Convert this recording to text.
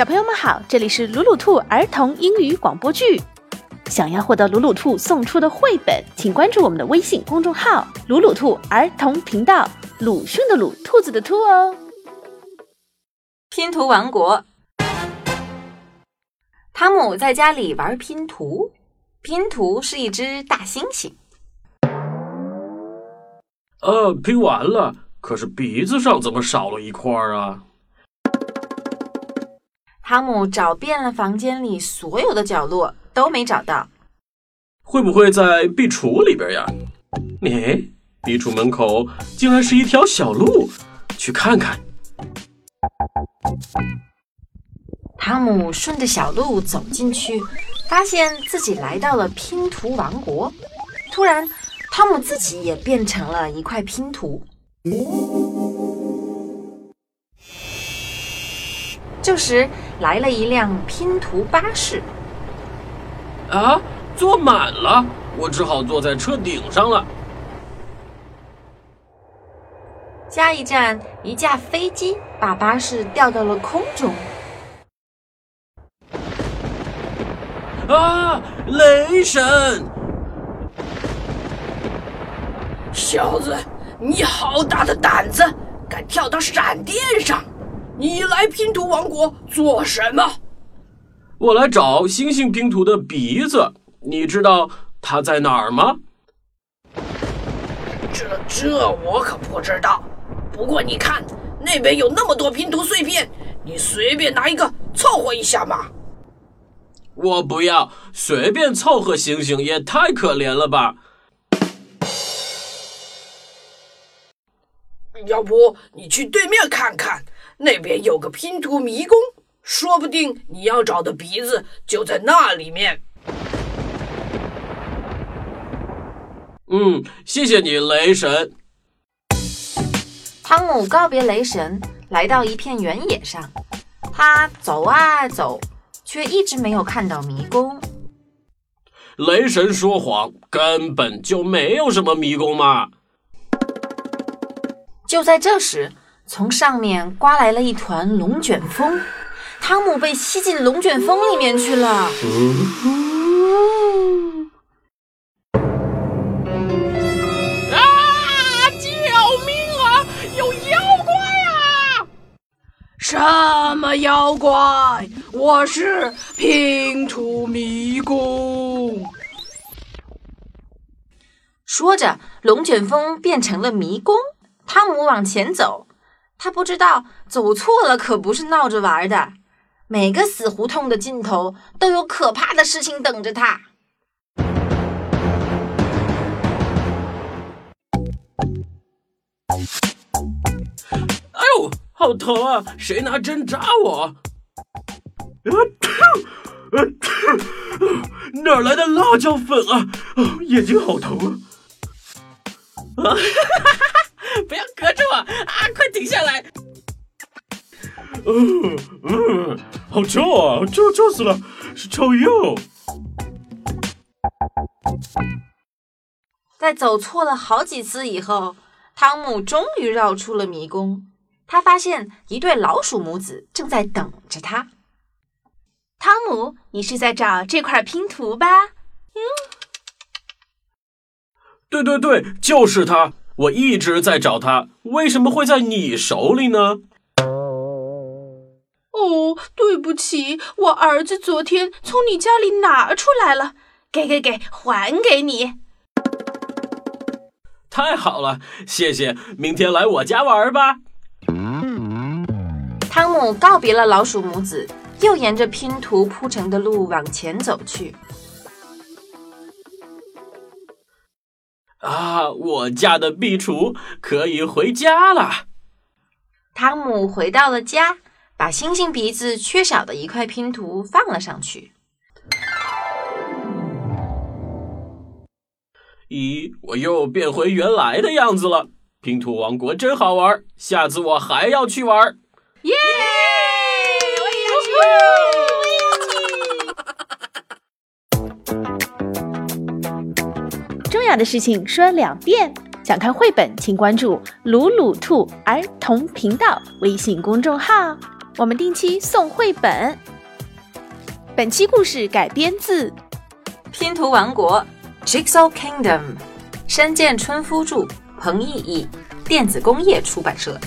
小朋友们好，这里是鲁鲁兔儿童英语广播剧。想要获得鲁鲁兔送出的绘本，请关注我们的微信公众号“鲁鲁兔儿童频道”。鲁迅的鲁，兔子的兔哦。拼图王国，汤姆在家里玩拼图，拼图是一只大猩猩。呃，拼完了，可是鼻子上怎么少了一块啊？汤姆找遍了房间里所有的角落，都没找到。会不会在壁橱里边呀？你，壁橱门口竟然是一条小路，去看看。汤姆顺着小路走进去，发现自己来到了拼图王国。突然，汤姆自己也变成了一块拼图。这时，来了一辆拼图巴士。啊，坐满了，我只好坐在车顶上了。下一站，一架飞机把巴士吊到了空中。啊，雷神！小子，你好大的胆子，敢跳到闪电上！你来拼图王国做什么？我来找星星拼图的鼻子，你知道它在哪儿吗？这这我可不知道。不过你看，那边有那么多拼图碎片，你随便拿一个凑合一下嘛。我不要，随便凑合星星也太可怜了吧。要不你去对面看看。那边有个拼图迷宫，说不定你要找的鼻子就在那里面。嗯，谢谢你，雷神。汤姆告别雷神，来到一片原野上。他走啊走，却一直没有看到迷宫。雷神说谎，根本就没有什么迷宫嘛。就在这时。从上面刮来了一团龙卷风，汤姆被吸进龙卷风里面去了。啊！救命啊！有妖怪啊！什么妖怪？我是拼图迷宫。说着，龙卷风变成了迷宫。汤姆往前走。他不知道走错了可不是闹着玩的，每个死胡同的尽头都有可怕的事情等着他。哎呦，好疼啊！谁拿针扎我？啊哪来的辣椒粉啊？眼睛好疼啊！啊！不要隔着我啊！快停下来！嗯嗯，好臭啊！臭臭死了，是臭鼬。在走错了好几次以后，汤姆终于绕出了迷宫。他发现一对老鼠母子正在等着他。汤姆，你是在找这块拼图吧？嗯，对对对，就是它。我一直在找他，为什么会在你手里呢？哦，对不起，我儿子昨天从你家里拿出来了，给给给，还给你。太好了，谢谢，明天来我家玩吧。汤姆告别了老鼠母子，又沿着拼图铺成的路往前走去。啊，我家的壁橱可以回家了。汤姆回到了家，把星星鼻子缺少的一块拼图放了上去。咦，我又变回原来的样子了！拼图王国真好玩，下次我还要去玩。耶！的事情说两遍。想看绘本，请关注“鲁鲁兔儿童频道”微信公众号。我们定期送绘本。本期故事改编自《拼图王国》（Jigsaw Kingdom），山涧春夫著，彭懿译，电子工业出版社。